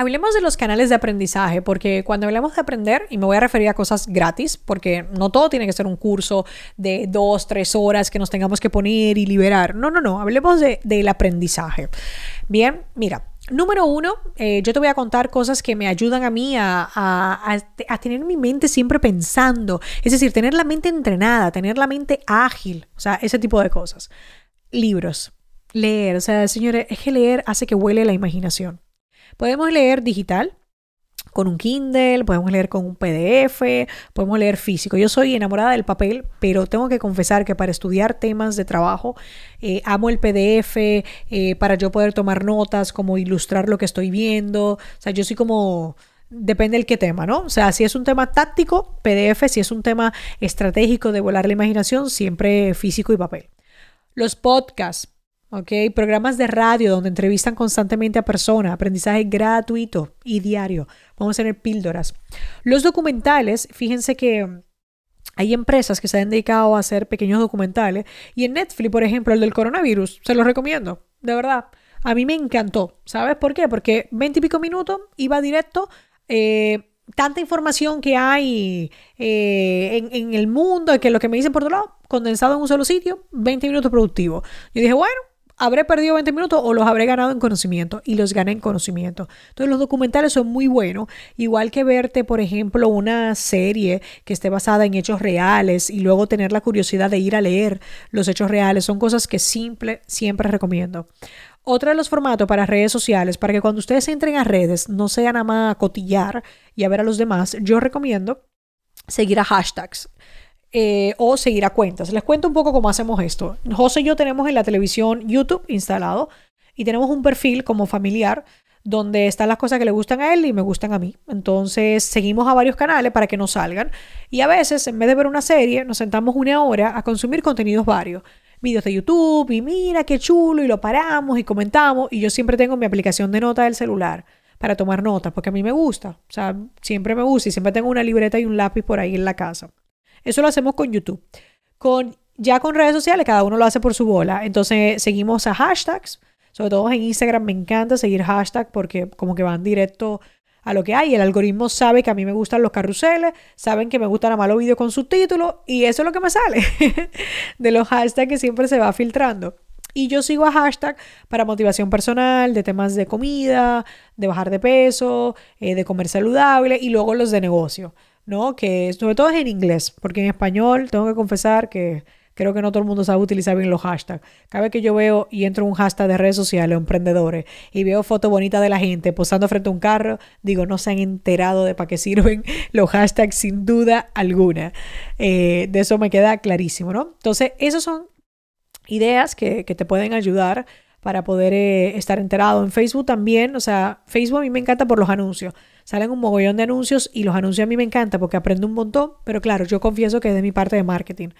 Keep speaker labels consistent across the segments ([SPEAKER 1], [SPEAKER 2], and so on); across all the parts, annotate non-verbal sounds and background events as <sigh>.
[SPEAKER 1] Hablemos de los canales de aprendizaje, porque cuando hablamos de aprender, y me voy a referir a cosas gratis, porque no todo tiene que ser un curso de dos, tres horas que nos tengamos que poner y liberar. No, no, no, hablemos de, del aprendizaje. Bien, mira, Número uno, eh, yo te voy a contar cosas que me ayudan a mí a, a, a, tener mi mente siempre pensando, es decir, tener la mente entrenada, tener la mente ágil, o sea, ese tipo de cosas. Libros, leer, o sea, señores, es que leer hace que huele la imaginación. Podemos leer digital, con un Kindle, podemos leer con un PDF, podemos leer físico. Yo soy enamorada del papel, pero tengo que confesar que para estudiar temas de trabajo eh, amo el PDF eh, para yo poder tomar notas, como ilustrar lo que estoy viendo. O sea, yo soy como... Depende del qué tema, ¿no? O sea, si es un tema táctico, PDF, si es un tema estratégico de volar la imaginación, siempre físico y papel. Los podcasts, ¿ok? Programas de radio donde entrevistan constantemente a personas, aprendizaje gratuito y diario. Vamos a tener píldoras. Los documentales, fíjense que hay empresas que se han dedicado a hacer pequeños documentales y en Netflix, por ejemplo, el del coronavirus, se los recomiendo, de verdad. A mí me encantó, ¿sabes por qué? Porque 20 y pico minutos iba directo. Eh, tanta información que hay eh, en, en, el mundo, que lo que me dicen por otro lado, condensado en un solo sitio, 20 minutos productivos. Yo dije, bueno, habré perdido 20 minutos o los habré ganado en conocimiento y los gané en conocimiento. Entonces los documentales son muy buenos, igual que verte, por ejemplo, una serie que esté basada en hechos reales y luego tener la curiosidad de ir a leer los hechos reales, son cosas que simple, siempre recomiendo. Otro de los formatos para redes sociales, para que cuando ustedes entren a redes no sean nada más a cotillar y a ver a los demás, yo recomiendo seguir a hashtags. Eh, o seguir a cuentas. Les cuento un poco cómo hacemos esto. José y yo tenemos en la televisión YouTube instalado y tenemos un perfil como familiar donde están las cosas que le gustan a él y me gustan a mí. Entonces seguimos a varios canales para que nos salgan y a veces en vez de ver una serie nos sentamos una hora a consumir contenidos varios. Videos de YouTube y mira qué chulo y lo paramos y comentamos y yo siempre tengo mi aplicación de nota del celular para tomar notas porque a mí me gusta. O sea, siempre me gusta y siempre tengo una libreta y un lápiz por ahí en la casa. Eso lo hacemos con YouTube. Con, ya con redes sociales, cada uno lo hace por su bola. Entonces seguimos a hashtags. Sobre todo en Instagram me encanta seguir hashtags porque como que van directo a lo que hay. El algoritmo sabe que a mí me gustan los carruseles, saben que me gustan a malo vídeos con subtítulos y eso es lo que me sale <laughs> de los hashtags que siempre se va filtrando. Y yo sigo a hashtag para motivación personal, de temas de comida, de bajar de peso, eh, de comer saludable y luego los de negocio. ¿No? Que sobre todo es en inglés, porque en español tengo que confesar que creo que no todo el mundo sabe utilizar bien los hashtags. Cada vez que yo veo y entro en un hashtag de redes sociales emprendedores y veo fotos bonitas de la gente posando frente a un carro, digo, no se han enterado de para qué sirven <laughs> los hashtags sin duda alguna. Eh, de eso me queda clarísimo, ¿no? Entonces, esas son ideas que, que te pueden ayudar para poder eh, estar enterado. En Facebook también, o sea, Facebook a mí me encanta por los anuncios. Salen un mogollón de anuncios y los anuncios a mí me encanta porque aprendo un montón, pero claro, yo confieso que es de mi parte de marketing.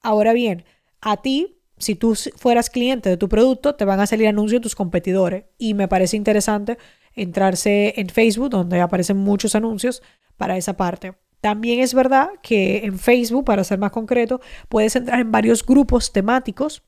[SPEAKER 1] Ahora bien, a ti, si tú fueras cliente de tu producto, te van a salir anuncios de tus competidores y me parece interesante entrarse en Facebook donde aparecen muchos anuncios para esa parte. También es verdad que en Facebook, para ser más concreto, puedes entrar en varios grupos temáticos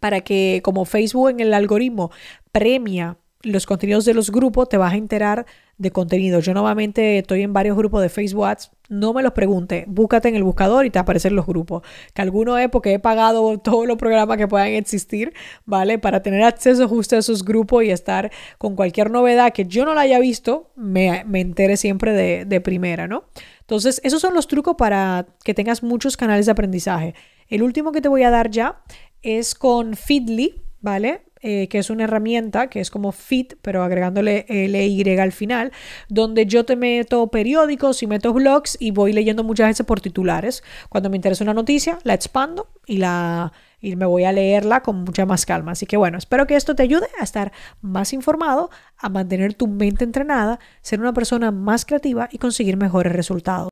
[SPEAKER 1] para que como Facebook en el algoritmo premia los contenidos de los grupos, te vas a enterar de contenido. Yo nuevamente estoy en varios grupos de Facebook no me los pregunte, búscate en el buscador y te aparecen los grupos. Que alguno es porque he pagado <laughs> todos los programas que puedan existir, ¿vale? Para tener acceso justo a esos grupos y estar con cualquier novedad que yo no la haya visto, me, me entere siempre de, de primera, ¿no? Entonces, esos son los trucos para que tengas muchos canales de aprendizaje. El último que te voy a dar ya es con Feedly, ¿vale? Eh, que es una herramienta que es como Fit, pero agregándole LY al final, donde yo te meto periódicos y meto blogs y voy leyendo muchas veces por titulares. Cuando me interesa una noticia, la expando y la y me voy a leerla con mucha más calma. Así que bueno, espero que esto te ayude a estar más informado, a mantener tu mente entrenada, ser una persona más creativa y conseguir mejores resultados.